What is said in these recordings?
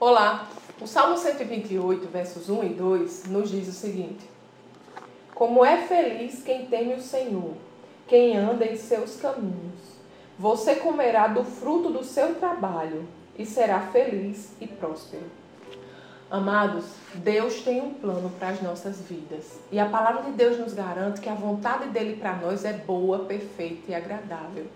Olá! O Salmo 128, versos 1 e 2 nos diz o seguinte: Como é feliz quem teme o Senhor, quem anda em seus caminhos. Você comerá do fruto do seu trabalho e será feliz e próspero. Amados, Deus tem um plano para as nossas vidas. E a palavra de Deus nos garante que a vontade dele para nós é boa, perfeita e agradável.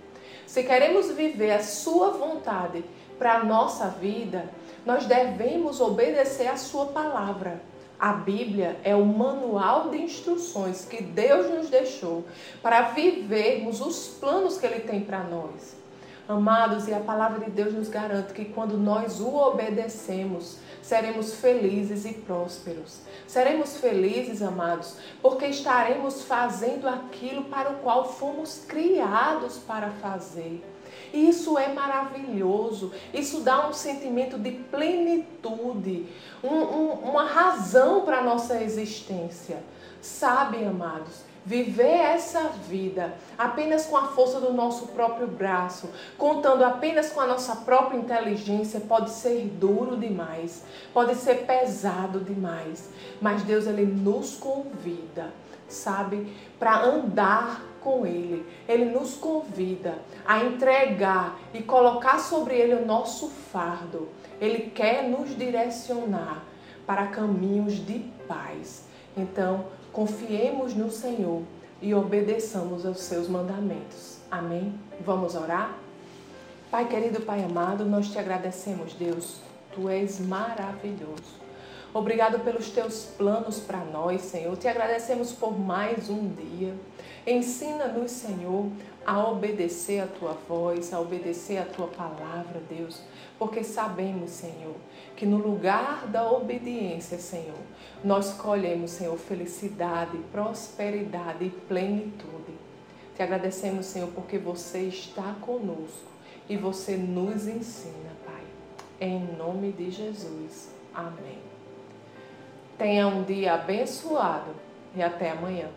Se queremos viver a sua vontade para a nossa vida, nós devemos obedecer a sua palavra. A Bíblia é o manual de instruções que Deus nos deixou para vivermos os planos que Ele tem para nós. Amados, e a palavra de Deus nos garante que quando nós o obedecemos, seremos felizes e prósperos. Seremos felizes, amados, porque estaremos fazendo aquilo para o qual fomos criados para fazer. E isso é maravilhoso. Isso dá um sentimento de plenitude, um, um, uma razão para a nossa existência. Sabe, amados, viver essa vida apenas com a força do nosso próprio braço, contando apenas com a nossa própria inteligência, pode ser duro demais, pode ser pesado demais. Mas Deus ele nos convida, sabe, para andar com Ele. Ele nos convida a entregar e colocar sobre Ele o nosso fardo. Ele quer nos direcionar para caminhos de paz. Então, confiemos no Senhor e obedeçamos aos seus mandamentos. Amém? Vamos orar? Pai querido, Pai amado, nós te agradecemos, Deus. Tu és maravilhoso. Obrigado pelos teus planos para nós, Senhor. Te agradecemos por mais um dia. Ensina-nos, Senhor, a obedecer a tua voz, a obedecer a tua palavra, Deus, porque sabemos, Senhor, que no lugar da obediência, Senhor, nós colhemos, Senhor, felicidade, prosperidade e plenitude. Te agradecemos, Senhor, porque você está conosco e você nos ensina, Pai. Em nome de Jesus. Amém. Tenha um dia abençoado e até amanhã.